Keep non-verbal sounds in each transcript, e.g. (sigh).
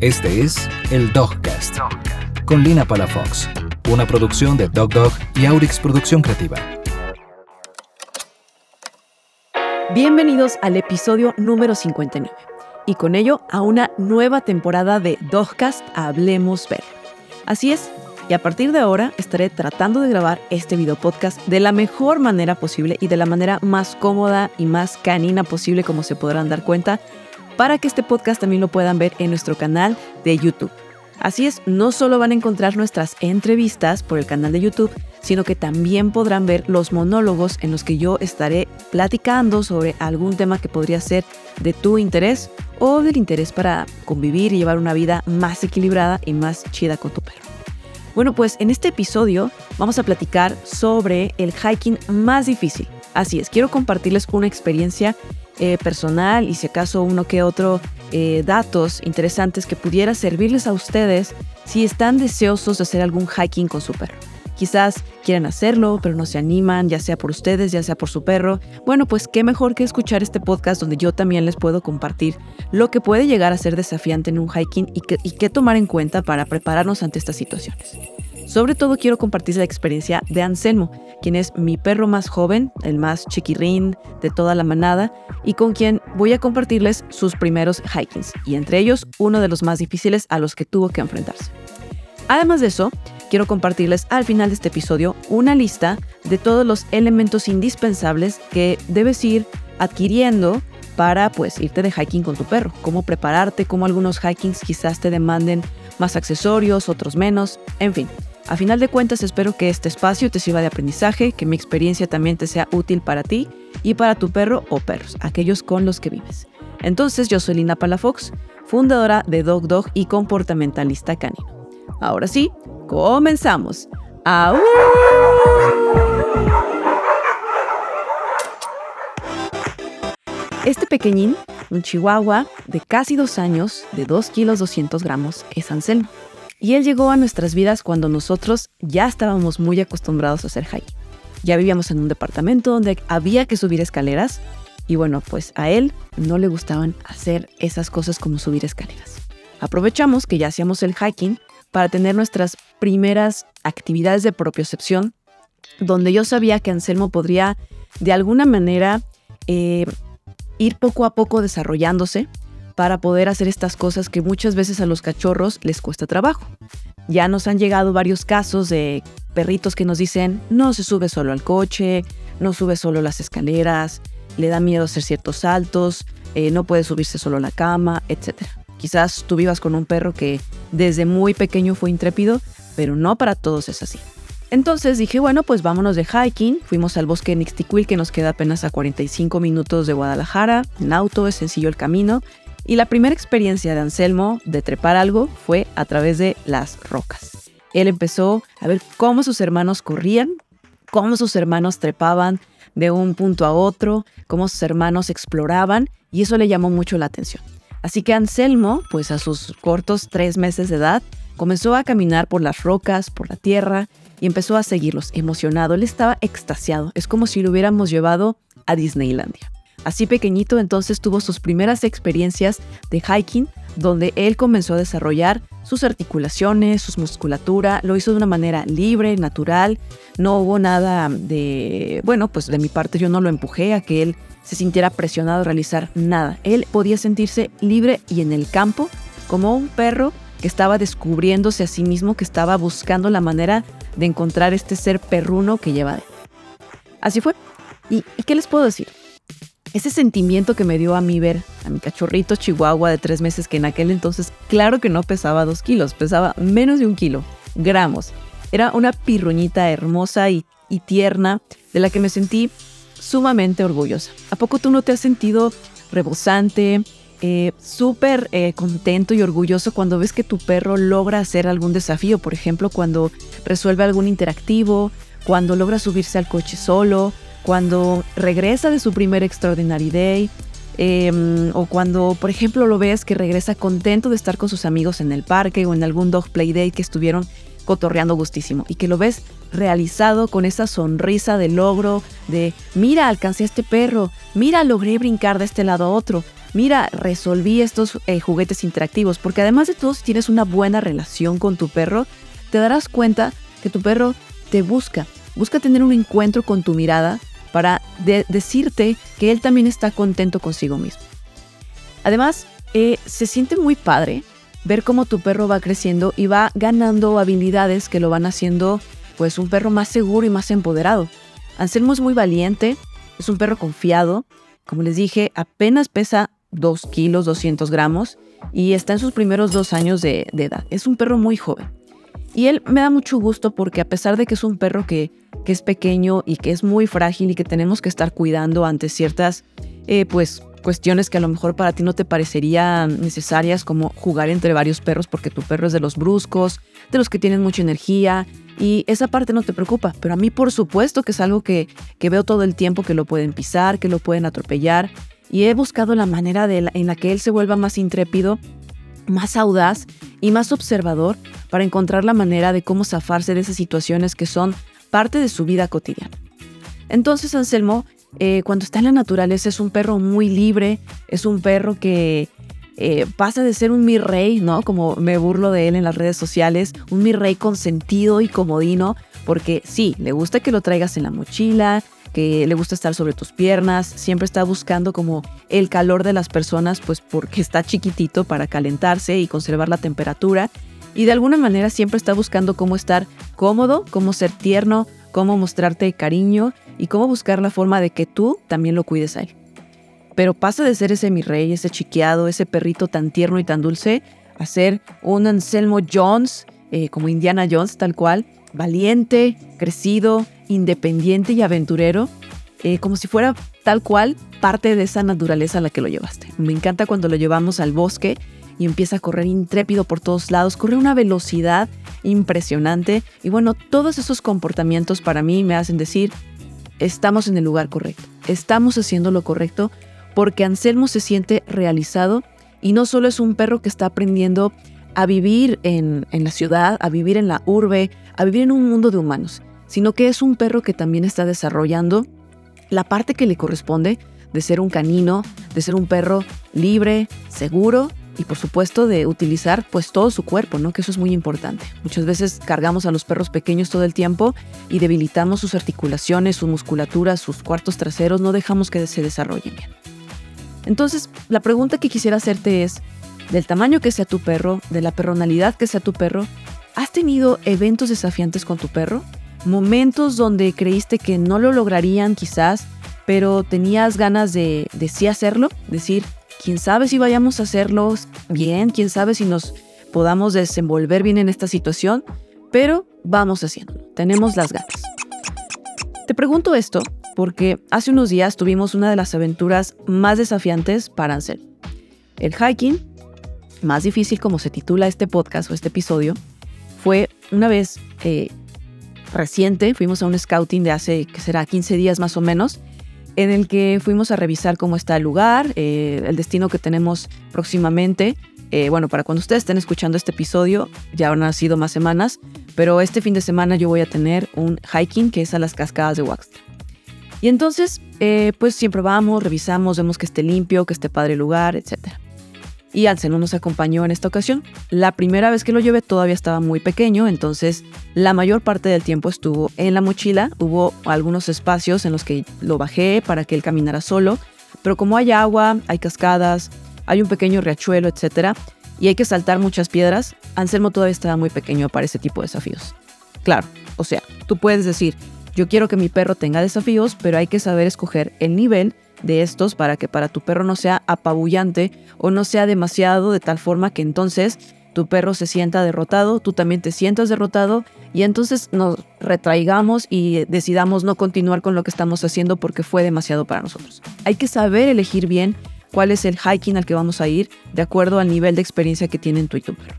Este es el Dogcast, con Lina Palafox, una producción de Dog Dog y Aurix Producción Creativa. Bienvenidos al episodio número 59 y con ello a una nueva temporada de Dogcast Hablemos Ver. Así es, y a partir de ahora estaré tratando de grabar este video podcast de la mejor manera posible y de la manera más cómoda y más canina posible como se podrán dar cuenta para que este podcast también lo puedan ver en nuestro canal de YouTube. Así es, no solo van a encontrar nuestras entrevistas por el canal de YouTube, sino que también podrán ver los monólogos en los que yo estaré platicando sobre algún tema que podría ser de tu interés o del interés para convivir y llevar una vida más equilibrada y más chida con tu perro. Bueno, pues en este episodio vamos a platicar sobre el hiking más difícil. Así es, quiero compartirles una experiencia eh, personal y si acaso uno que otro eh, datos interesantes que pudiera servirles a ustedes si están deseosos de hacer algún hiking con su perro. Quizás quieran hacerlo, pero no se animan, ya sea por ustedes, ya sea por su perro. Bueno, pues qué mejor que escuchar este podcast donde yo también les puedo compartir lo que puede llegar a ser desafiante en un hiking y, qué tomar en cuenta para prepararnos ante estas situaciones. Sobre todo quiero compartir la experiencia de Anselmo, quien es mi perro más joven, el más chiquirrín de toda la manada, y con quien voy a compartirles sus primeros hikings, y entre ellos uno de los más difíciles a los que tuvo que enfrentarse. Además de eso, quiero compartirles al final de este episodio una lista de todos los elementos indispensables que debes ir adquiriendo para pues irte de hiking con tu perro, cómo prepararte, cómo algunos hikings quizás te demanden más accesorios, otros menos, en fin. A final de cuentas espero que este espacio te sirva de aprendizaje, que mi experiencia también te sea útil para ti y para tu perro o perros, aquellos con los que vives. Entonces yo soy Lina Palafox, fundadora de Dog Dog y comportamentalista canino. Ahora sí, comenzamos. ¡Au! Este pequeñín, un chihuahua de casi dos años, de 2 kilos 200 gramos, es Anselmo. Y él llegó a nuestras vidas cuando nosotros ya estábamos muy acostumbrados a hacer hiking. Ya vivíamos en un departamento donde había que subir escaleras y bueno, pues a él no le gustaban hacer esas cosas como subir escaleras. Aprovechamos que ya hacíamos el hiking para tener nuestras primeras actividades de propiocepción, donde yo sabía que Anselmo podría de alguna manera eh, ir poco a poco desarrollándose para poder hacer estas cosas que muchas veces a los cachorros les cuesta trabajo. Ya nos han llegado varios casos de perritos que nos dicen, no se sube solo al coche, no sube solo las escaleras, le da miedo hacer ciertos saltos, eh, no puede subirse solo a la cama, etc. Quizás tú vivas con un perro que desde muy pequeño fue intrépido, pero no para todos es así. Entonces dije, bueno, pues vámonos de hiking. Fuimos al bosque Nixtiquil, que nos queda apenas a 45 minutos de Guadalajara. En auto es sencillo el camino. Y la primera experiencia de Anselmo de trepar algo fue a través de las rocas. Él empezó a ver cómo sus hermanos corrían, cómo sus hermanos trepaban de un punto a otro, cómo sus hermanos exploraban y eso le llamó mucho la atención. Así que Anselmo, pues a sus cortos tres meses de edad, comenzó a caminar por las rocas, por la tierra y empezó a seguirlos, emocionado. Él estaba extasiado, es como si lo hubiéramos llevado a Disneylandia. Así pequeñito entonces tuvo sus primeras experiencias de hiking donde él comenzó a desarrollar sus articulaciones, su musculatura, lo hizo de una manera libre, natural, no hubo nada de, bueno, pues de mi parte yo no lo empujé a que él se sintiera presionado a realizar nada. Él podía sentirse libre y en el campo como un perro que estaba descubriéndose a sí mismo, que estaba buscando la manera de encontrar este ser perruno que lleva. Así fue. ¿Y, ¿Y qué les puedo decir? Ese sentimiento que me dio a mí ver a mi cachorrito chihuahua de tres meses, que en aquel entonces, claro que no pesaba dos kilos, pesaba menos de un kilo, gramos. Era una pirruñita hermosa y, tierna de la que me sentí sumamente orgullosa. ¿A poco tú no te has sentido rebosante, eh, súper eh, contento y orgulloso cuando ves que tu perro logra hacer algún desafío? Por ejemplo, cuando resuelve algún interactivo, cuando logra subirse al coche solo, cuando regresa de su primer Extraordinary Day, em, o cuando, por ejemplo, lo ves que regresa contento de estar con sus amigos en el parque o en algún dog play day que estuvieron cotorreando gustísimo y que lo ves realizado con esa sonrisa de logro, de mira, alcancé a este perro, mira, logré brincar de este lado a otro, mira, resolví estos eh, juguetes interactivos, porque además de todo, si tienes una buena relación con tu perro, te darás cuenta que tu perro te busca, busca tener un encuentro con tu mirada para decirte que él también está contento consigo mismo. Además, eh, se siente muy padre ver cómo tu perro va creciendo y va ganando habilidades que lo van haciendo pues un perro más seguro y más empoderado. Anselmo es muy valiente, es un perro confiado, como les dije, apenas pesa 2 kilos 200 gramos y está en sus primeros dos años de, edad. Es un perro muy joven. Y él me da mucho gusto porque a pesar de que es un perro que, que es pequeño y que es muy frágil y que tenemos que estar cuidando ante ciertas eh, pues cuestiones que a lo mejor para ti no te parecerían necesarias, como jugar entre varios perros porque tu perro es de los bruscos, de los que tienen mucha energía, y esa parte no te preocupa, pero a mí por supuesto que es algo que, que veo todo el tiempo, que lo pueden pisar, que lo pueden atropellar, y he buscado la manera de en la que él se vuelva más intrépido, más audaz y más observador para encontrar la manera de cómo zafarse de esas situaciones que son parte de su vida cotidiana. Entonces Anselmo eh, cuando está en la naturaleza es un perro muy libre, es un perro que eh, pasa de ser un mi rey, ¿no? Como me burlo de él en las redes sociales, un mi rey consentido y comodino, porque sí, le gusta que lo traigas en la mochila, que le gusta estar sobre tus piernas, siempre está buscando como el calor de las personas, pues porque está chiquitito para calentarse y conservar la temperatura. Y de alguna manera siempre está buscando cómo estar cómodo, cómo ser tierno, cómo mostrarte cariño y cómo buscar la forma de que tú también lo cuides a él. Pero pasa de ser ese mi rey, ese chiqueado, ese perrito tan tierno y tan dulce, a ser un Anselmo Jones, eh, como Indiana Jones tal cual, valiente, crecido, independiente y aventurero, eh, como si fuera tal cual parte de esa naturaleza a la que lo llevaste. Me encanta cuando lo llevamos al bosque y empieza a correr intrépido por todos lados, corre una velocidad impresionante. Y bueno, todos esos comportamientos para mí me hacen decir, estamos en el lugar correcto, estamos haciendo lo correcto porque Anselmo se siente realizado y no solo es un perro que está aprendiendo a vivir en, la ciudad, a vivir en la urbe, a vivir en un mundo de humanos, sino que es un perro que también está desarrollando la parte que le corresponde de ser un canino, de ser un perro libre, seguro y por supuesto de utilizar pues todo su cuerpo, ¿no? Que eso es muy importante. Muchas veces cargamos a los perros pequeños todo el tiempo y debilitamos sus articulaciones, su musculatura, sus cuartos traseros, no dejamos que se desarrollen bien. Entonces, la pregunta que quisiera hacerte es, del tamaño que sea tu perro, de la personalidad que sea tu perro, ¿has tenido eventos desafiantes con tu perro? Momentos donde creíste que no lo lograrían quizás, pero tenías ganas de, sí hacerlo, decir, quién sabe si vayamos a hacerlos bien, quién sabe si nos podamos desenvolver bien en esta situación, pero vamos haciéndolo, tenemos las ganas. Te pregunto esto porque hace unos días tuvimos una de las aventuras más desafiantes para Ansel. El hiking, más difícil como se titula este podcast o este episodio, fue una vez eh, reciente, fuimos a un scouting de hace, que será 15 días más o menos, en el que fuimos a revisar cómo está el lugar, eh, el destino que tenemos próximamente. Eh, bueno, para cuando ustedes estén escuchando este episodio, ya han sido más semanas, pero este fin de semana yo voy a tener un hiking que es a las cascadas de Waxtra. Y entonces, eh, pues siempre vamos, revisamos, vemos que esté limpio, que esté padre el lugar, etcétera y no nos acompañó en esta ocasión. La primera vez que lo llevé todavía estaba muy pequeño, entonces la mayor parte del tiempo estuvo en la mochila. Hubo algunos espacios en los que lo bajé para que él caminara solo, pero como hay agua, hay cascadas, hay un pequeño riachuelo, etc., y hay que saltar muchas piedras, Anselmo todavía estaba muy pequeño para ese tipo de desafíos. Claro, o sea, tú puedes decir, yo quiero que mi perro tenga desafíos, pero hay que saber escoger el nivel de estos para que para tu perro no sea apabullante o no sea demasiado de tal forma que entonces tu perro se sienta derrotado, tú también te sientas derrotado y entonces nos retraigamos y decidamos no continuar con lo que estamos haciendo porque fue demasiado para nosotros. Hay que saber elegir bien cuál es el hiking al que vamos a ir de acuerdo al nivel de experiencia que tienen tú y tu perro.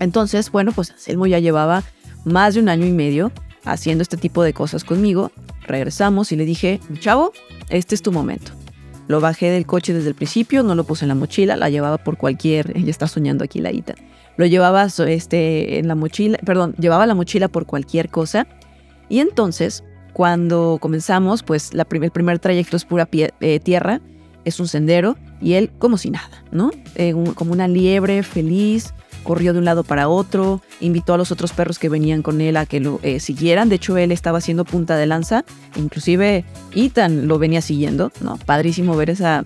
Entonces, bueno, pues Anselmo ya llevaba más de un año y medio haciendo este tipo de cosas conmigo. Regresamos y le dije, chavo, este es tu momento. Lo bajé del coche desde el principio, no lo puse en la mochila, la llevaba por cualquier, (laughs) ella está soñando aquí la Ita. Lo llevaba este, en la mochila, perdón, llevaba la mochila por cualquier cosa. Y entonces, cuando comenzamos, pues la el primer trayecto es pura eh, tierra, es un sendero, y él como si nada, ¿no? Eh, como una liebre feliz, corrió de un lado para otro, invitó a los otros perros que venían con él a que lo eh, siguieran. De hecho, él estaba haciendo punta de lanza, inclusive Ethan lo venía siguiendo, ¿no? Padrísimo ver esa...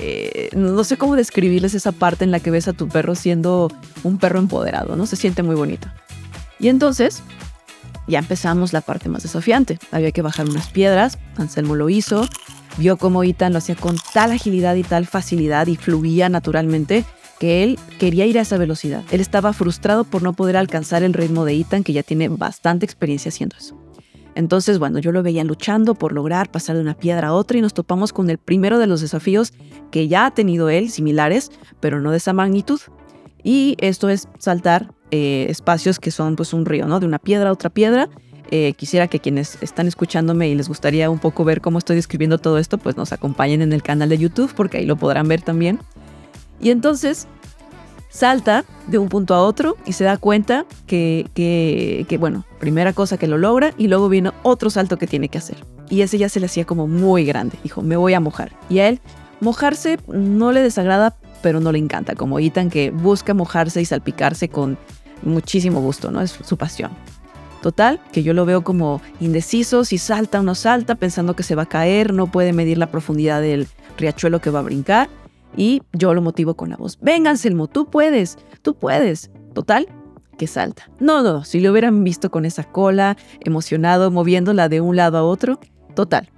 Eh, no sé cómo describirles esa parte en la que ves a tu perro siendo un perro empoderado, ¿no? Se siente muy bonito. Y entonces, ya empezamos la parte más desafiante. Había que bajar unas piedras, Anselmo lo hizo, vio cómo Ethan lo hacía con tal agilidad y tal facilidad y fluía naturalmente que él quería ir a esa velocidad. Él estaba frustrado por no poder alcanzar el ritmo de Ethan, que ya tiene bastante experiencia haciendo eso. Entonces, bueno, yo lo veía luchando por lograr pasar de una piedra a otra y nos topamos con el primero de los desafíos que ya ha tenido él, similares, pero no de esa magnitud. Y esto es saltar eh, espacios que son pues un río, ¿no? De una piedra a otra piedra. Eh, quisiera que quienes están escuchándome y les gustaría un poco ver cómo estoy describiendo todo esto, pues nos acompañen en el canal de YouTube porque ahí lo podrán ver también. Y entonces salta de un punto a otro y se da cuenta que, bueno, primera cosa que lo logra y luego viene otro salto que tiene que hacer. Y ese ya se le hacía como muy grande. Dijo, me voy a mojar. Y a él, mojarse no le desagrada, pero no le encanta. Como Ethan que busca mojarse y salpicarse con muchísimo gusto, ¿no? Es su pasión. Total, que yo lo veo como indeciso, si salta o no salta, pensando que se va a caer, no puede medir la profundidad del riachuelo que va a brincar. Y yo lo motivo con la voz. Venga, Anselmo, tú puedes, tú puedes. Total, que salta. No, no, si lo hubieran visto con esa cola, emocionado, moviéndola de un lado a otro. Total.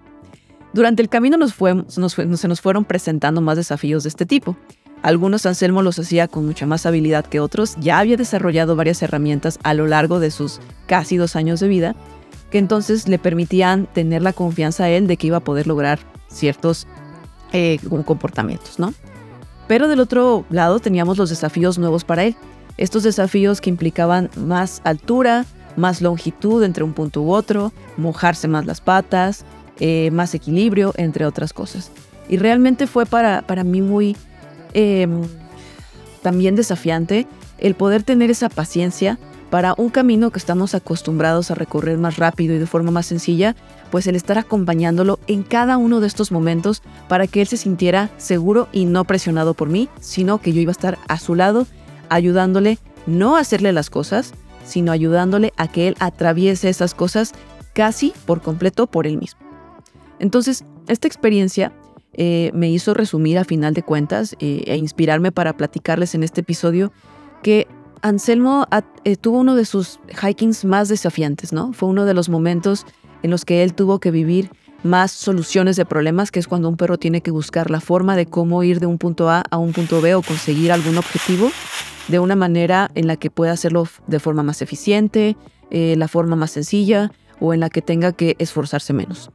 Durante el camino nos fue, se nos fueron presentando más desafíos de este tipo. Algunos Anselmo los hacía con mucha más habilidad que otros, ya había desarrollado varias herramientas a lo largo de sus casi dos años de vida, que entonces le permitían tener la confianza a él de que iba a poder lograr ciertos eh, comportamientos, ¿no? Pero del otro lado teníamos los desafíos nuevos para él. Estos desafíos que implicaban más altura, más longitud entre un punto u otro, mojarse más las patas, eh, más equilibrio, entre otras cosas. Y realmente fue para, para mí muy em, también desafiante el poder tener esa paciencia para un camino que estamos acostumbrados a recorrer más rápido y de forma más sencilla, pues el estar acompañándolo en cada uno de estos momentos para que él se sintiera seguro y no presionado por mí, sino que yo iba a estar a su lado ayudándole no a hacerle las cosas, sino ayudándole a que él atraviese esas cosas casi por completo por él mismo. Entonces, esta experiencia eh, me hizo resumir a final de cuentas eh, e inspirarme para platicarles en este episodio que Anselmo eh, tuvo uno de sus hikings más desafiantes, ¿no? Fue uno de los momentos en los que él tuvo que vivir más soluciones de problemas, que es cuando un perro tiene que buscar la forma de cómo ir de un punto A a un punto B o conseguir algún objetivo de una manera en la que pueda hacerlo de forma más eficiente, eh, la forma más sencilla o en la que tenga que esforzarse menos.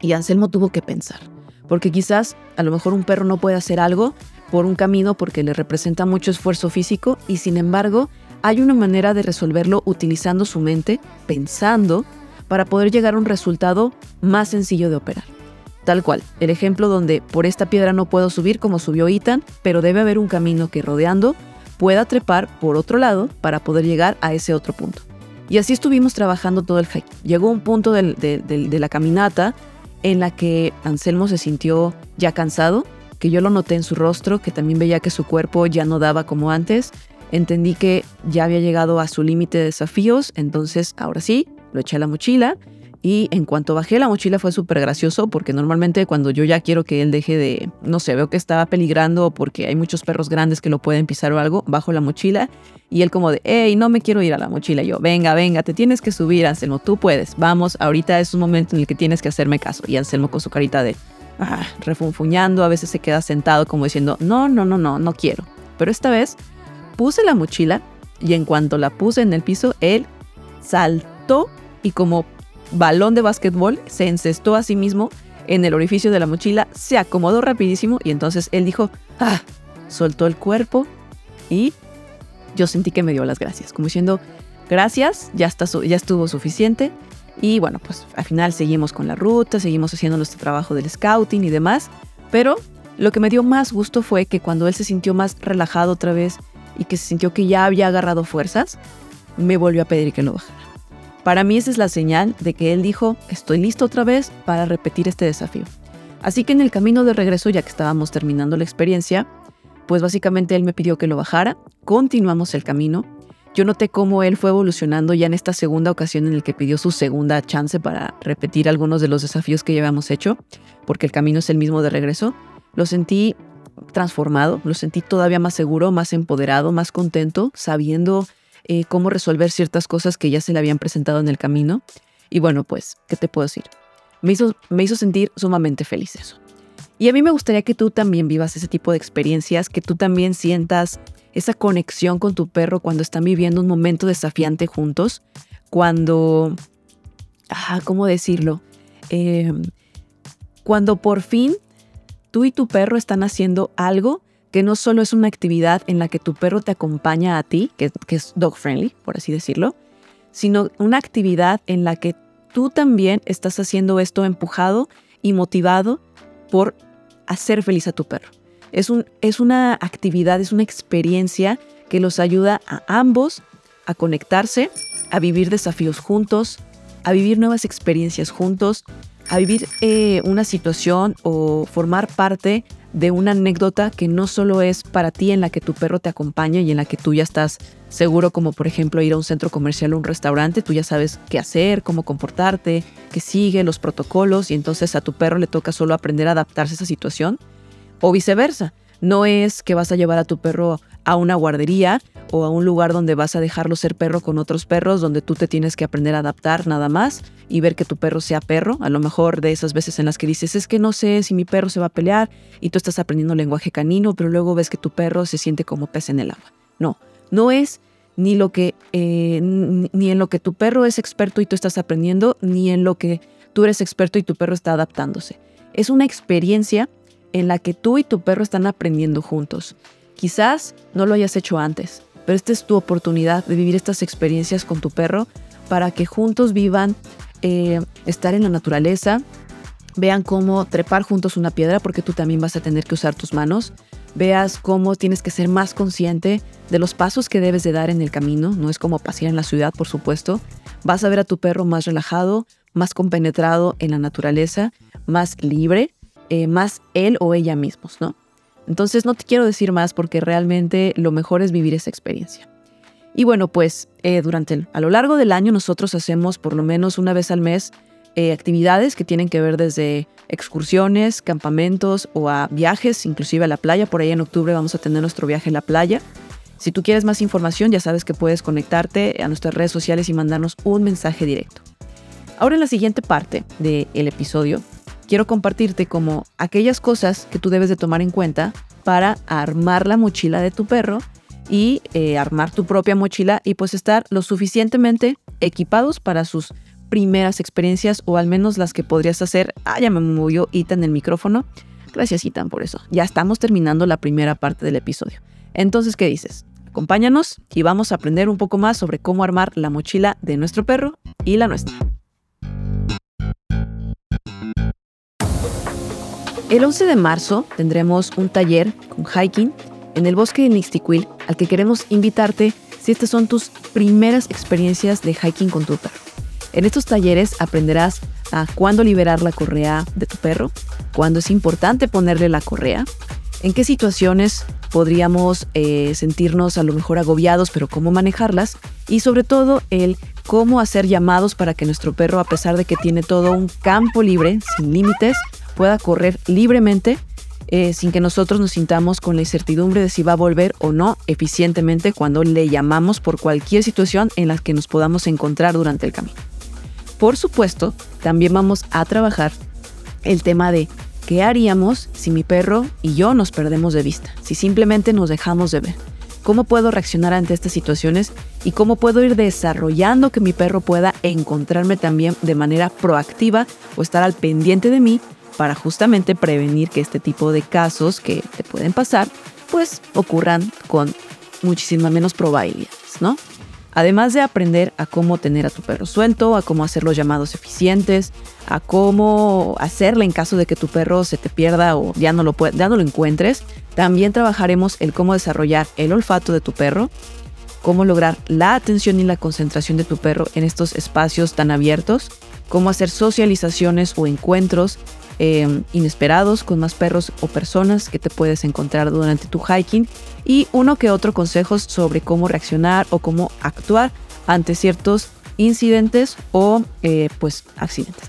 Y Anselmo tuvo que pensar, porque quizás a lo mejor un perro no puede hacer algo por un camino porque le representa mucho esfuerzo físico y sin embargo hay una manera de resolverlo utilizando su mente, pensando, para poder llegar a un resultado más sencillo de operar. Tal cual, el ejemplo donde por esta piedra no puedo subir como subió Ethan, pero debe haber un camino que rodeando pueda trepar por otro lado para poder llegar a ese otro punto. Y así estuvimos trabajando todo el hike. Llegó un punto de la caminata en la que Anselmo se sintió ya cansado que yo lo noté en su rostro, que también veía que su cuerpo ya no daba como antes. Entendí que ya había llegado a su límite de desafíos, entonces ahora sí, lo eché a la mochila y en cuanto bajé la mochila fue súper gracioso porque normalmente cuando yo ya quiero que él deje de, no sé, veo que estaba peligrando porque hay muchos perros grandes que lo pueden pisar o algo, bajo la mochila y él como de, hey, no me quiero ir a la mochila. yo, venga, venga, te tienes que subir, Anselmo, tú puedes, vamos, ahorita es un momento en el que tienes que hacerme caso. Y Anselmo con su carita de, refunfuñando, a veces se queda sentado como diciendo, no, no, no, no, no quiero. Pero esta vez puse la mochila y en cuanto la puse en el piso, él saltó y como balón de básquetbol se encestó a sí mismo en el orificio de la mochila, se acomodó rapidísimo y entonces él dijo, ah, soltó el cuerpo y yo sentí que me dio las gracias, como diciendo, gracias, ya, está, ya estuvo suficiente, y bueno, pues al final seguimos con la ruta, seguimos haciendo nuestro trabajo del scouting y demás. Pero lo que me dio más gusto fue que cuando él se sintió más relajado otra vez y que se sintió que ya había agarrado fuerzas, me volvió a pedir que lo bajara. Para mí esa es la señal de que él dijo, estoy listo otra vez para repetir este desafío. Así que en el camino de regreso, ya que estábamos terminando la experiencia, pues básicamente él me pidió que lo bajara, continuamos el camino. Yo noté cómo él fue evolucionando ya en esta segunda ocasión en el que pidió su segunda chance para repetir algunos de los desafíos que habíamos hecho, porque el camino es el mismo de regreso. Lo sentí transformado, lo sentí todavía más seguro, más empoderado, más contento, sabiendo eh, cómo resolver ciertas cosas que ya se le habían presentado en el camino. Y bueno, pues, ¿qué te puedo decir? Me hizo, me hizo sentir sumamente feliz eso. Y a mí me gustaría que tú también vivas ese tipo de experiencias, que tú también sientas esa conexión con tu perro cuando están viviendo un momento desafiante juntos, cuando, ah, ¿cómo decirlo? Em, cuando por fin tú y tu perro están haciendo algo que no solo es una actividad en la que tu perro te acompaña a ti, que, que es dog friendly, por así decirlo, sino una actividad en la que tú también estás haciendo esto empujado y motivado por hacer feliz a tu perro. Es, un, es una actividad, es una experiencia que los ayuda a ambos a conectarse, a vivir desafíos juntos, a vivir nuevas experiencias juntos, a vivir eh, una situación o formar parte de una anécdota que no solo es para ti en la que tu perro te acompaña y en la que tú ya estás seguro, como por ejemplo ir a un centro comercial o un restaurante, tú ya sabes qué hacer, cómo comportarte, qué sigue, los protocolos y entonces a tu perro le toca solo aprender a adaptarse a esa situación o viceversa. No es que vas a llevar a tu perro a una guardería o a un lugar donde vas a dejarlo ser perro con otros perros, donde tú te tienes que aprender a adaptar nada más y ver que tu perro sea perro. A lo mejor de esas veces en las que dices, es que no sé si mi perro se va a pelear y tú estás aprendiendo lenguaje canino, pero luego ves que tu perro se siente como pez en el agua. No, no es ni lo que eh, ni en lo que tu perro es experto y tú estás aprendiendo, ni en lo que tú eres experto y tu perro está adaptándose. Es una experiencia en la que tú y tu perro están aprendiendo juntos. Quizás no lo hayas hecho antes, pero esta es tu oportunidad de vivir estas experiencias con tu perro para que juntos vivan eh, estar en la naturaleza, vean cómo trepar juntos una piedra, porque tú también vas a tener que usar tus manos, veas cómo tienes que ser más consciente de los pasos que debes de dar en el camino, no es como pasear en la ciudad, por supuesto, vas a ver a tu perro más relajado, más compenetrado en la naturaleza, más libre, eh, más él o ella mismos, ¿no? Entonces no te quiero decir más porque realmente lo mejor es vivir esa experiencia. Y bueno, pues eh, durante a lo largo del año nosotros hacemos por lo menos una vez al mes eh, actividades que tienen que ver desde excursiones, campamentos o a viajes, inclusive a la playa. Por ahí en octubre vamos a tener nuestro viaje a la playa. Si tú quieres más información, ya sabes que puedes conectarte a nuestras redes sociales y mandarnos un mensaje directo. Ahora en la siguiente parte del episodio quiero compartirte como aquellas cosas que tú debes de tomar en cuenta para armar la mochila de tu perro y eh, armar tu propia mochila y pues estar lo suficientemente equipados para sus primeras experiencias o al menos las que podrías hacer. Ah, ya me movió Itan el micrófono. Gracias Itan por eso. Ya estamos terminando la primera parte del episodio. Entonces, ¿qué dices? Acompáñanos y vamos a aprender un poco más sobre cómo armar la mochila de nuestro perro y la nuestra. El 11 de marzo tendremos un taller con hiking en el bosque de Nixtiquil al que queremos invitarte si estas son tus primeras experiencias de hiking con tu perro. En estos talleres aprenderás a cuándo liberar la correa de tu perro, cuándo es importante ponerle la correa, en qué situaciones podríamos eh, sentirnos a lo mejor agobiados, pero cómo manejarlas, y sobre todo el cómo hacer llamados para que nuestro perro, a pesar de que tiene todo un campo libre, sin límites, pueda correr libremente eh, sin que nosotros nos sintamos con la incertidumbre de si va a volver o no eficientemente cuando le llamamos por cualquier situación en la que nos podamos encontrar durante el camino. Por supuesto, también vamos a trabajar el tema de qué haríamos si mi perro y yo nos perdemos de vista, si simplemente nos dejamos de ver. ¿Cómo puedo reaccionar ante estas situaciones y cómo puedo ir desarrollando que mi perro pueda encontrarme también de manera proactiva o estar al pendiente de mí para justamente prevenir que este tipo de casos que te pueden pasar, pues ocurran con muchísimas menos probabilidades, ¿no? Además de aprender a cómo tener a tu perro suelto, a cómo hacer los llamados eficientes, a cómo hacerle en caso de que tu perro se te pierda o ya no lo, ya no lo encuentres, también trabajaremos el cómo desarrollar el olfato de tu perro, cómo lograr la atención y la concentración de tu perro en estos espacios tan abiertos, cómo hacer socializaciones o encuentros em, inesperados con más perros o personas que te puedes encontrar durante tu hiking y uno que otro consejos sobre cómo reaccionar o cómo actuar ante ciertos incidentes o eh, pues accidentes.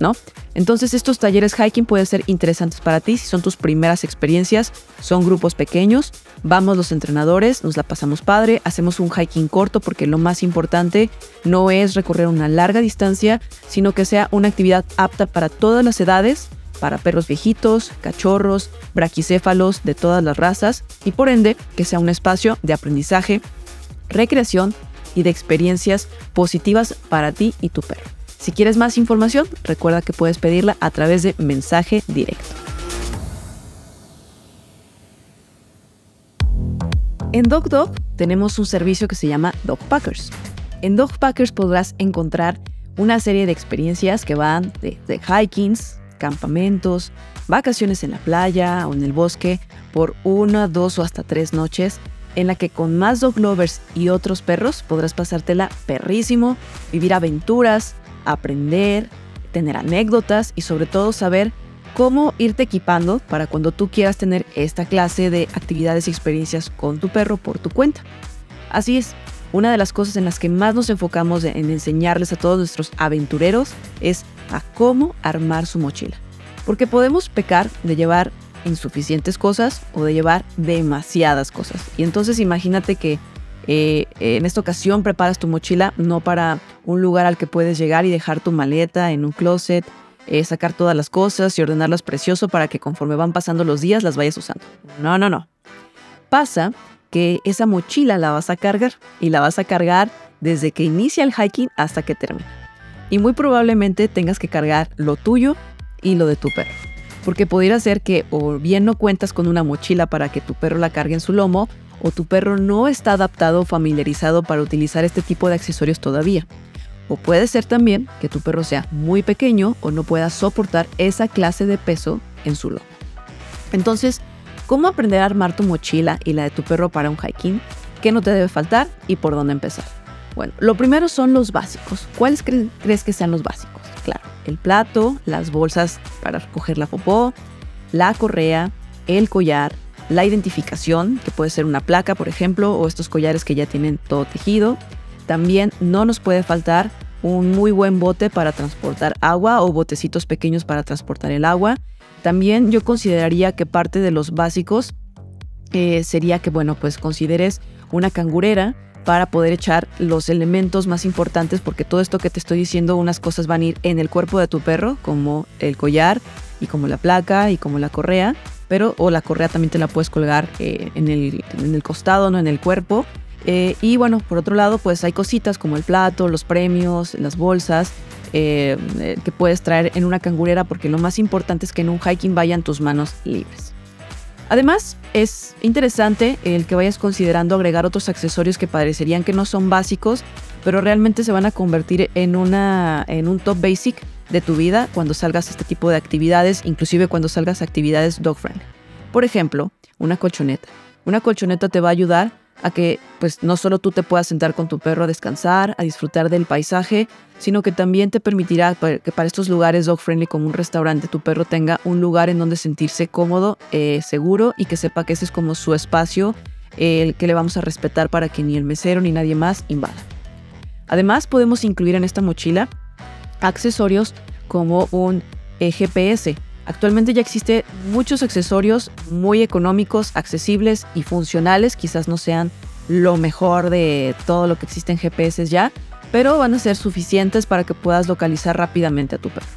¿no? Entonces estos talleres hiking pueden ser interesantes para ti si son tus primeras experiencias, son grupos pequeños, vamos los entrenadores, nos la pasamos padre, hacemos un hiking corto porque lo más importante no es recorrer una larga distancia, sino que sea una actividad apta para todas las edades, para perros viejitos, cachorros, braquicéfalos de todas las razas y por ende que sea un espacio de aprendizaje, recreación y de experiencias positivas para ti y tu perro. Si quieres más información, recuerda que puedes pedirla a través de mensaje directo. En DogDog tenemos un servicio que se llama Dog Packers. En Dog Packers podrás encontrar una serie de experiencias que van de, de hikings, campamentos, vacaciones en la playa o en el bosque por una, dos o hasta tres noches en la que con más dog lovers y otros perros podrás pasártela perrísimo, vivir aventuras, aprender, tener anécdotas y sobre todo saber cómo irte equipando para cuando tú quieras tener esta clase de actividades y experiencias con tu perro por tu cuenta. Así es, una de las cosas en las que más nos enfocamos en enseñarles a todos nuestros aventureros es a cómo armar su mochila. Porque podemos pecar de llevar insuficientes cosas o de llevar demasiadas cosas. Y entonces imagínate que eh, en esta ocasión preparas tu mochila no para un lugar al que puedes llegar y dejar tu maleta en un closet, eh, sacar todas las cosas y ordenarlas precioso para que conforme van pasando los días las vayas usando. No, no, no. Pasa que esa mochila la vas a cargar y la vas a cargar desde que inicia el hiking hasta que termina. Y muy probablemente tengas que cargar lo tuyo y lo de tu perro. Porque pudiera ser que o bien no cuentas con una mochila para que tu perro la cargue en su lomo, o tu perro no está adaptado o familiarizado para utilizar este tipo de accesorios todavía. O puede ser también que tu perro sea muy pequeño o no pueda soportar esa clase de peso en su lomo. Entonces, ¿cómo aprender a armar tu mochila y la de tu perro para un hiking? ¿Qué no te debe faltar y por dónde empezar? Bueno, lo primero son los básicos. ¿Cuáles crees que sean los básicos? Claro, el plato, las bolsas para recoger la popó, la correa, el collar, la identificación, que puede ser una placa, por ejemplo, o estos collares que ya tienen todo tejido. También no nos puede faltar un muy buen bote para transportar agua o botecitos pequeños para transportar el agua. También yo consideraría que parte de los básicos eh, sería que, bueno, pues consideres una cangurera para poder echar los elementos más importantes, porque todo esto que te estoy diciendo, unas cosas van a ir en el cuerpo de tu perro, como el collar y como la placa y como la correa, pero o la correa también te la puedes colgar eh, en, el, en, el, costado, no en el cuerpo. Eh, y bueno, por otro lado, pues hay cositas como el plato, los premios, las bolsas, eh, que puedes traer en una cangurera, porque lo más importante es que en un hiking vayan tus manos libres. Además, es interesante el que vayas considerando agregar otros accesorios que parecerían que no son básicos, pero realmente se van a convertir en, una, en un top basic de tu vida cuando salgas a este tipo de actividades, inclusive cuando salgas a actividades dog friendly. Por ejemplo, una colchoneta. Una colchoneta te va a ayudar a que pues no solo tú te puedas sentar con tu perro a descansar, a disfrutar del paisaje, sino que también te permitirá que para estos lugares dog friendly como un restaurante tu perro tenga un lugar en donde sentirse cómodo, eh, seguro y que sepa que ese es como su espacio el que le vamos a respetar para que ni el mesero ni nadie más invada. Además podemos incluir en esta mochila accesorios como un eh, GPS. Actualmente ya existen muchos accesorios muy económicos, accesibles y funcionales. Quizás no sean lo mejor de todo lo que existe en GPS ya, pero van a ser suficientes para que puedas localizar rápidamente a tu perro.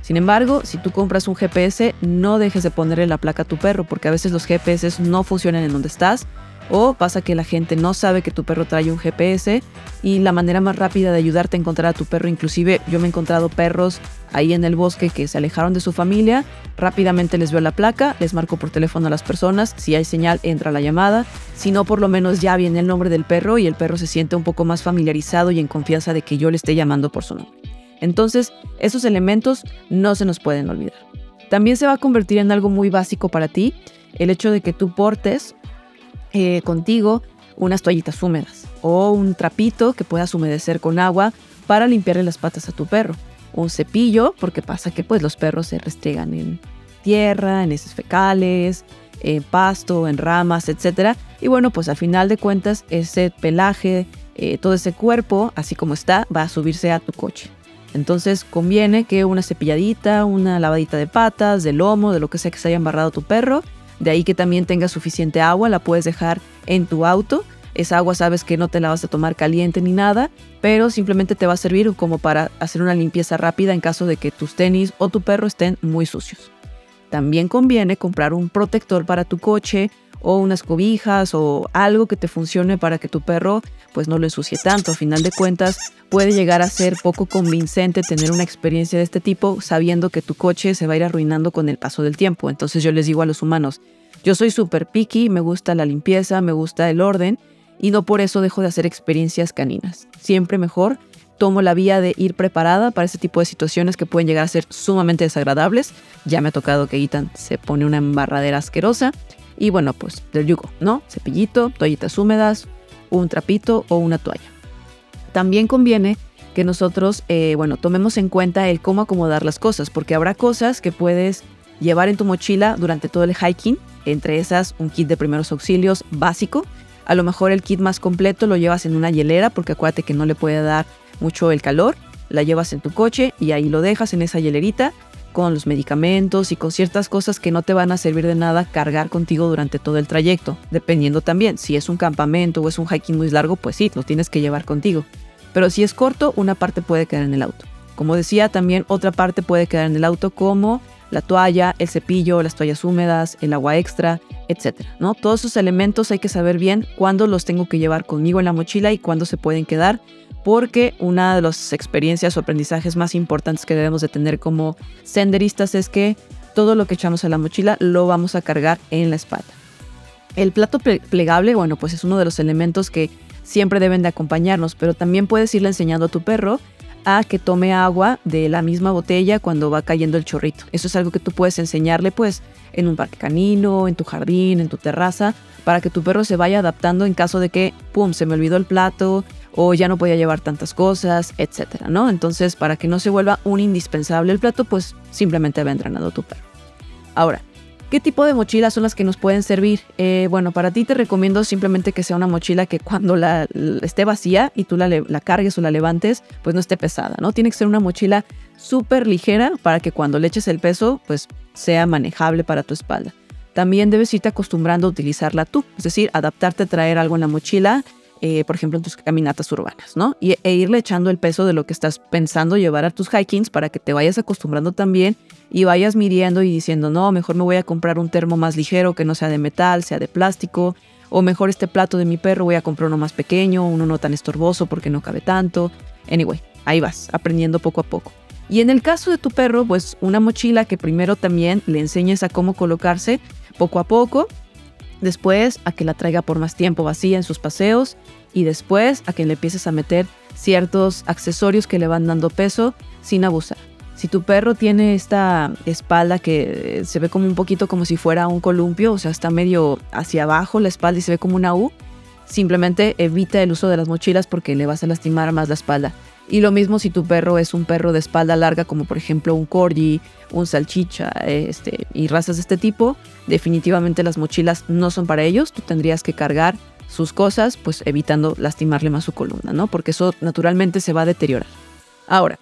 Sin embargo, si tú compras un GPS, no dejes de ponerle la placa a tu perro, porque a veces los GPS no funcionan en donde estás o pasa que la gente no sabe que tu perro trae un GPS y la manera más rápida de ayudarte a encontrar a tu perro, inclusive yo me he encontrado perros ahí en el bosque que se alejaron de su familia, rápidamente les veo la placa, les marco por teléfono a las personas, si hay señal entra la llamada, si no por lo menos ya viene el nombre del perro y el perro se siente un poco más familiarizado y en confianza de que yo le esté llamando por su nombre. Entonces, esos elementos no se nos pueden olvidar. También se va a convertir en algo muy básico para ti el hecho de que tú portes eh, contigo unas toallitas húmedas o un trapito que puedas humedecer con agua para limpiarle las patas a tu perro. Un cepillo, porque pasa que pues los perros se restriegan en tierra, en heces fecales, en pasto, en ramas, etc. Y bueno, pues al final de cuentas ese pelaje, eh, todo ese cuerpo, así como está, va a subirse a tu coche. Entonces conviene que una cepilladita, una lavadita de patas, de lomo, de lo que sea que se haya embarrado tu perro, de ahí que también tenga suficiente agua, la puedes dejar en tu auto. Esa agua sabes que no te la vas a tomar caliente ni nada, pero simplemente te va a servir como para hacer una limpieza rápida en caso de que tus tenis o tu perro estén muy sucios. También conviene comprar un protector para tu coche o unas cobijas o algo que te funcione para que tu perro pues no lo ensucie tanto. A final de cuentas puede llegar a ser poco convincente tener una experiencia de este tipo sabiendo que tu coche se va a ir arruinando con el paso del tiempo. Entonces yo les digo a los humanos, yo soy súper picky, me gusta la limpieza, me gusta el orden y no por eso dejo de hacer experiencias caninas. Siempre mejor tomo la vía de ir preparada para este tipo de situaciones que pueden llegar a ser sumamente desagradables. Ya me ha tocado que Ethan se pone una embarradera asquerosa. Y bueno, pues del yugo, ¿no? Cepillito, toallitas húmedas, un trapito o una toalla. También conviene que nosotros, eh, bueno, tomemos en cuenta el cómo acomodar las cosas, porque habrá cosas que puedes llevar en tu mochila durante todo el hiking, entre esas un kit de primeros auxilios básico. A lo mejor el kit más completo lo llevas en una hielera, porque acuérdate que no le puede dar mucho el calor, la llevas en tu coche y ahí lo dejas en esa hielerita con los medicamentos y con ciertas cosas que no te van a servir de nada cargar contigo durante todo el trayecto. Dependiendo también, si es un campamento o es un hiking muy largo, pues sí, lo tienes que llevar contigo. Pero si es corto, una parte puede quedar en el auto. Como decía, también otra parte puede quedar en el auto como la toalla, el cepillo, las toallas húmedas, el agua extra, etc. ¿no? Todos esos elementos hay que saber bien cuándo los tengo que llevar conmigo en la mochila y cuándo se pueden quedar porque una de las experiencias o aprendizajes más importantes que debemos de tener como senderistas es que todo lo que echamos a la mochila lo vamos a cargar en la espalda. El plato plegable, bueno, pues es uno de los elementos que siempre deben de acompañarnos, pero también puedes irle enseñando a tu perro a que tome agua de la misma botella cuando va cayendo el chorrito. Eso es algo que tú puedes enseñarle pues en un parque canino, en tu jardín, en tu terraza, para que tu perro se vaya adaptando en caso de que, ¡pum!, se me olvidó el plato, o ya no podía llevar tantas cosas, etcétera, ¿no? Entonces, para que no se vuelva un indispensable el plato, pues simplemente va entrenado tu perro. Ahora, ¿qué tipo de mochilas son las que nos pueden servir? Eh, bueno, para ti te recomiendo simplemente que sea una mochila que cuando la, esté vacía y tú la, cargues o la levantes, pues no esté pesada, ¿no? Tiene que ser una mochila súper ligera para que cuando le eches el peso, pues sea manejable para tu espalda. También debes irte acostumbrando a utilizarla tú, es decir, adaptarte a traer algo en la mochila eh, por ejemplo, en tus caminatas urbanas, ¿no? Y, e irle echando el peso de lo que estás pensando llevar a tus hikings para que te vayas acostumbrando también y vayas midiendo y diciendo, no, mejor me voy a comprar un termo más ligero que no sea de metal, sea de plástico, o mejor este plato de mi perro voy a comprar uno más pequeño, uno no tan estorboso porque no cabe tanto. Anyway, ahí vas, aprendiendo poco a poco. Y en el caso de tu perro, pues una mochila que primero también le enseñes a cómo colocarse poco a poco después a que la traiga por más tiempo vacía en sus paseos y después a que le empieces a meter ciertos accesorios que le van dando peso sin abusar. Si tu perro tiene esta espalda que se ve como un poquito como si fuera un columpio, o sea, está medio hacia abajo la espalda y se ve como una U, simplemente evita el uso de las mochilas porque le vas a lastimar más la espalda. Y lo mismo si tu perro es un perro de espalda larga, como por ejemplo un corgi, un salchicha este, y razas de este tipo, definitivamente las mochilas no son para ellos. Tú tendrías que cargar sus cosas, pues evitando lastimarle más su columna, ¿no? Porque eso naturalmente se va a deteriorar. Ahora,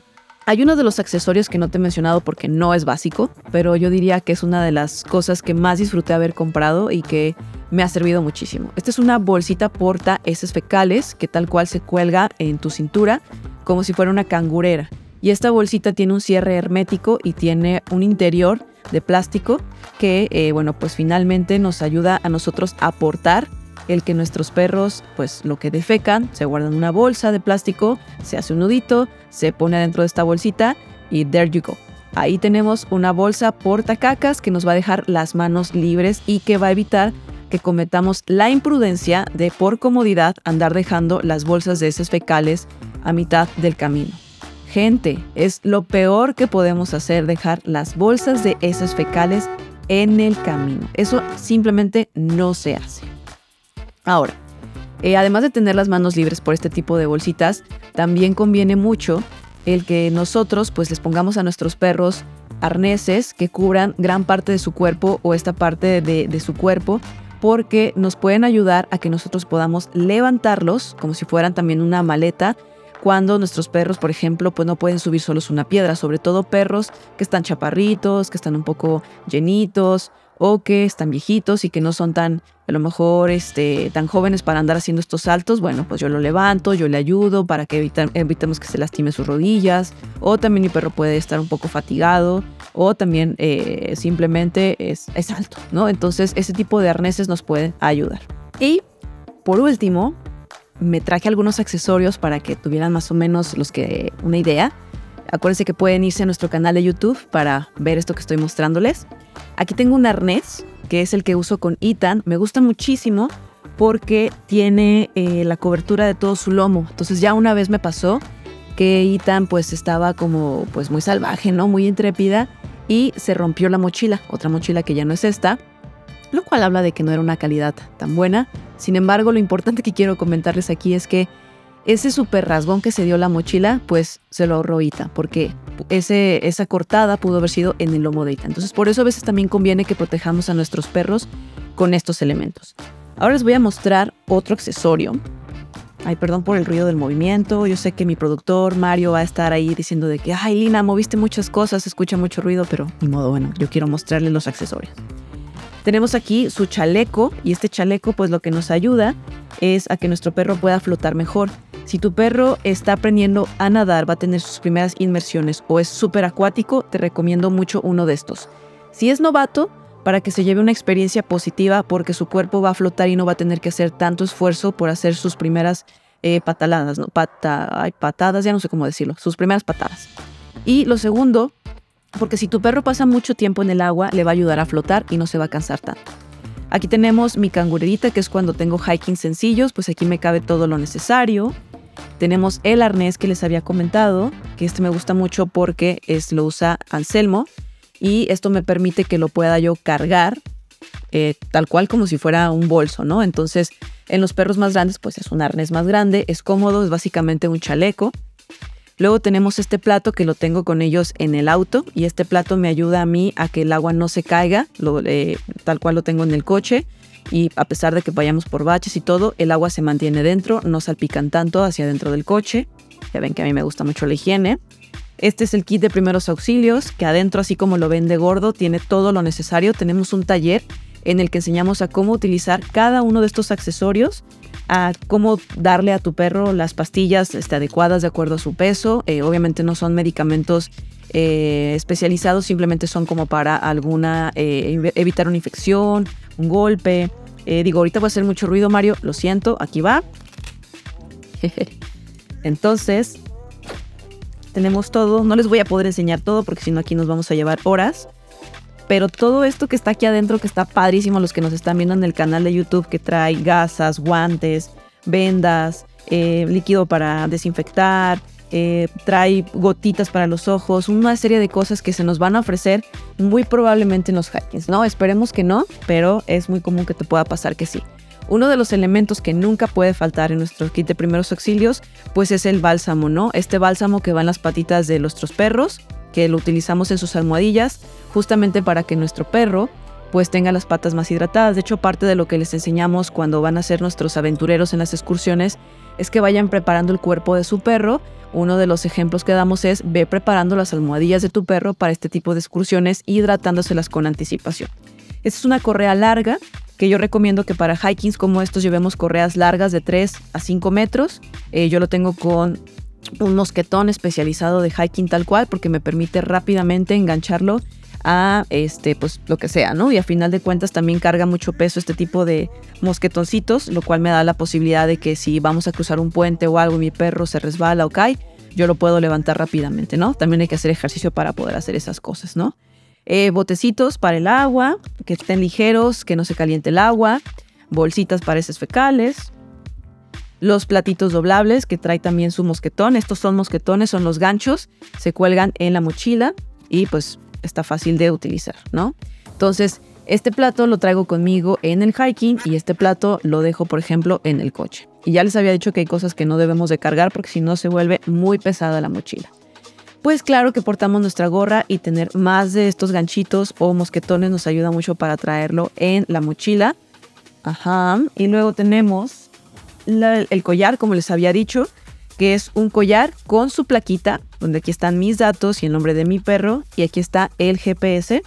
hay uno de los accesorios que no te he mencionado porque no es básico, pero yo diría que es una de las cosas que más disfruté haber comprado y que me ha servido muchísimo. Esta es una bolsita porta heces fecales que tal cual se cuelga en tu cintura como si fuera una cangurera. Y esta bolsita tiene un cierre hermético y tiene un interior de plástico que, eh, bueno, pues finalmente nos ayuda a nosotros a aportar el que nuestros perros, pues lo que defecan, se guardan en una bolsa de plástico, se hace un nudito, se pone dentro de esta bolsita y there you go. Ahí tenemos una bolsa portacacas que nos va a dejar las manos libres y que va a evitar que cometamos la imprudencia de por comodidad andar dejando las bolsas de heces fecales a mitad del camino. Gente, es lo peor que podemos hacer dejar las bolsas de heces fecales en el camino. Eso simplemente no se hace. Ahora, eh, además de tener las manos libres por este tipo de bolsitas, también conviene mucho el que nosotros pues les pongamos a nuestros perros arneses que cubran gran parte de su cuerpo o esta parte de, de su cuerpo porque nos pueden ayudar a que nosotros podamos levantarlos como si fueran también una maleta cuando nuestros perros, por ejemplo, pues no pueden subir solos una piedra, sobre todo perros que están chaparritos, que están un poco llenitos o que están viejitos y que no son tan, a lo mejor, este, tan jóvenes para andar haciendo estos saltos, bueno, pues yo lo levanto, yo le ayudo para que evitemos que se lastime sus rodillas, o también mi perro puede estar un poco fatigado, o también eh, simplemente es, es alto, ¿no? Entonces ese tipo de arneses nos pueden ayudar. Y por último, me traje algunos accesorios para que tuvieran más o menos los que una idea. Acuérdense que pueden irse a nuestro canal de YouTube para ver esto que estoy mostrándoles. Aquí tengo un arnés, que es el que uso con Ethan. Me gusta muchísimo porque tiene eh, la cobertura de todo su lomo. Entonces ya una vez me pasó que Ethan pues estaba como pues muy salvaje, ¿no? Muy intrépida y se rompió la mochila, otra mochila que ya no es esta, lo cual habla de que no era una calidad tan buena. Sin embargo, lo importante que quiero comentarles aquí es que ese super rasgón que se dio la mochila, pues se lo ahorró Ita, porque ese, esa cortada pudo haber sido en el lomo de Ita. Entonces, por eso a veces también conviene que protejamos a nuestros perros con estos elementos. Ahora les voy a mostrar otro accesorio. Ay, perdón por el ruido del movimiento. Yo sé que mi productor Mario va a estar ahí diciendo de que, ay, Lina, moviste muchas cosas, escucha mucho ruido, pero ni modo, bueno, yo quiero mostrarles los accesorios. Tenemos aquí su chaleco y este chaleco pues lo que nos ayuda es a que nuestro perro pueda flotar mejor. Si tu perro está aprendiendo a nadar, va a tener sus primeras inmersiones o es súper acuático, te recomiendo mucho uno de estos. Si es novato, para que se lleve una experiencia positiva porque su cuerpo va a flotar y no va a tener que hacer tanto esfuerzo por hacer sus primeras eh, pataladas, ¿no? Pata, patadas, ya no sé cómo decirlo, sus primeras patadas. Y lo segundo porque si tu perro pasa mucho tiempo en el agua, le va a ayudar a flotar y no se va a cansar tanto. Aquí tenemos mi cangurerita, que es cuando tengo hiking sencillos, pues aquí me cabe todo lo necesario. Tenemos el arnés que les había comentado, que este me gusta mucho porque es, lo usa Anselmo y esto me permite que lo pueda yo cargar eh, tal cual como si fuera un bolso, ¿no? Entonces, en los perros más grandes, pues es un arnés más grande, es cómodo, es básicamente un chaleco. Luego tenemos este plato que lo tengo con ellos en el auto y este plato me ayuda a mí a que el agua no se caiga, eh, tal cual lo tengo en el coche y a pesar de que vayamos por baches y todo, el agua se mantiene dentro, no salpican tanto hacia dentro del coche. Ya ven que a mí me gusta mucho la higiene. Este es el kit de primeros auxilios, que adentro, así como lo ven de gordo, tiene todo lo necesario. Tenemos un taller en el que enseñamos a cómo utilizar cada uno de estos accesorios a cómo darle a tu perro las pastillas este, adecuadas de acuerdo a su peso. Eh, obviamente no son medicamentos eh, especializados, simplemente son como para alguna, eh, evitar una infección, un golpe. digo, ahorita voy a hacer mucho ruido, Mario, lo siento, aquí va. (laughs) Entonces, tenemos todo. No les voy a poder enseñar todo porque si no aquí nos vamos a llevar horas. Pero todo esto que está aquí adentro, que está padrísimo, los que nos están viendo en el canal de YouTube, que trae gasas, guantes, vendas, eh, líquido para desinfectar, eh, trae gotitas para los ojos, una serie de cosas que se nos van a ofrecer muy probablemente en los hikings, ¿no? Esperemos que no, pero es muy común que te pueda pasar que sí. Uno de los elementos que nunca puede faltar en nuestro kit de primeros auxilios, pues es el bálsamo, ¿no? Este bálsamo que va en las patitas de nuestros perros, que lo utilizamos en sus almohadillas, justamente para que nuestro perro pues tenga las patas más hidratadas. De hecho, parte de lo que les enseñamos cuando van a ser nuestros aventureros en las excursiones es que vayan preparando el cuerpo de su perro. Uno de los ejemplos que damos es ve preparando las almohadillas de tu perro para este tipo de excursiones, hidratándoselas con anticipación. Esta es una correa larga que yo recomiendo que para hikings como estos llevemos correas largas de 3 a 5 metros. Eh, yo lo tengo con un mosquetón especializado de hiking tal cual porque me permite rápidamente engancharlo a este pues lo que sea, ¿no? Y a final de cuentas también carga mucho peso este tipo de mosquetoncitos, lo cual me da la posibilidad de que si vamos a cruzar un puente o algo y mi perro se resbala o cae, yo lo puedo levantar rápidamente, ¿no? También hay que hacer ejercicio para poder hacer esas cosas, ¿no? Eh, botecitos para el agua, que estén ligeros, que no se caliente el agua, bolsitas para heces fecales, los platitos doblables que trae también su mosquetón. Estos son mosquetones, son los ganchos, se cuelgan en la mochila y pues está fácil de utilizar, ¿no? Entonces, este plato lo traigo conmigo en el hiking y este plato lo dejo, por ejemplo, en el coche. Y ya les había dicho que hay cosas que no debemos de cargar porque si no se vuelve muy pesada la mochila. Pues claro que portamos nuestra gorra y tener más de estos ganchitos o mosquetones nos ayuda mucho para traerlo en la mochila. Ajá. Y luego tenemos el collar, como les había dicho, que es un collar con su plaquita, donde aquí están mis datos y el nombre de mi perro, y aquí está el GPS.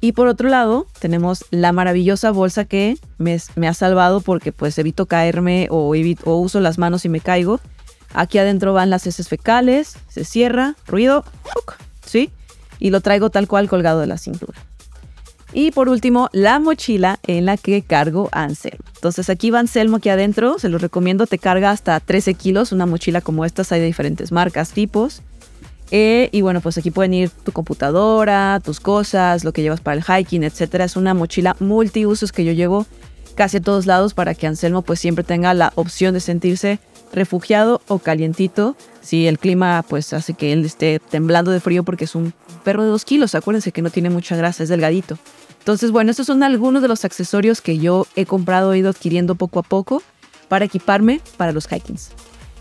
Y por otro lado, tenemos la maravillosa bolsa que me, ha salvado porque pues evito caerme o, o uso las manos y me caigo. Aquí adentro van las heces fecales, se cierra, ruido, ¿sí? Y lo traigo tal cual colgado de la cintura. Y por último, la mochila en la que cargo Anselmo. Entonces aquí va Anselmo aquí adentro, se lo recomiendo, te carga hasta 13 kilos, una mochila como estas, hay de diferentes marcas, tipos. Eh, y bueno, pues aquí pueden ir tu computadora, tus cosas, lo que llevas para el hiking, etc. Es una mochila multiusos que yo llevo casi a todos lados para que Anselmo pues siempre tenga la opción de sentirse refugiado o calientito si el clima pues hace que él esté temblando de frío porque es un perro de dos kilos, acuérdense que no tiene mucha grasa, es delgadito. Entonces, bueno, estos son algunos de los accesorios que yo he comprado e ido adquiriendo poco a poco para equiparme para los hikings.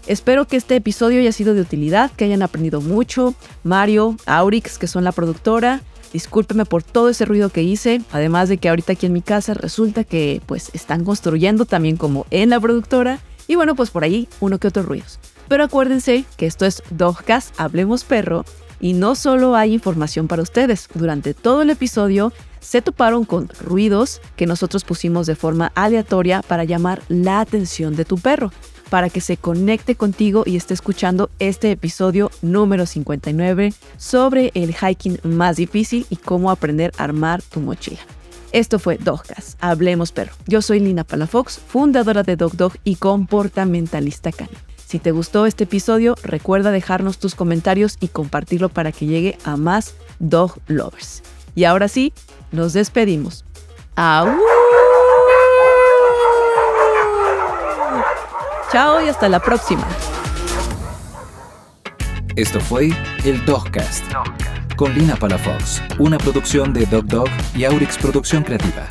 Espero que este episodio haya sido de utilidad, que hayan aprendido mucho. Mario, Aurix, que son la productora, discúlpeme por todo ese ruido que hice, además de que ahorita aquí en mi casa resulta que pues están construyendo también como en la productora y bueno, pues por ahí uno que otro ruidos. Pero acuérdense que esto es Dogcast, Hablemos Perro, y no solo hay información para ustedes. Durante todo el episodio se toparon con ruidos que nosotros pusimos de forma aleatoria para llamar la atención de tu perro, para que se conecte contigo y esté escuchando este episodio número 59 sobre el hiking más difícil y cómo aprender a armar tu mochila. Esto fue Dogcast, Hablemos Perro. Yo soy Lina Palafox, fundadora de Dog Dog y comportamentalista canino. Si te gustó este episodio, recuerda dejarnos tus comentarios y compartirlo para que llegue a más dog lovers. Y ahora sí, nos despedimos. Chao y hasta la próxima. Esto fue el Dogcast con Lina Palafox, una producción de Dog Dog y Aurix Producción Creativa.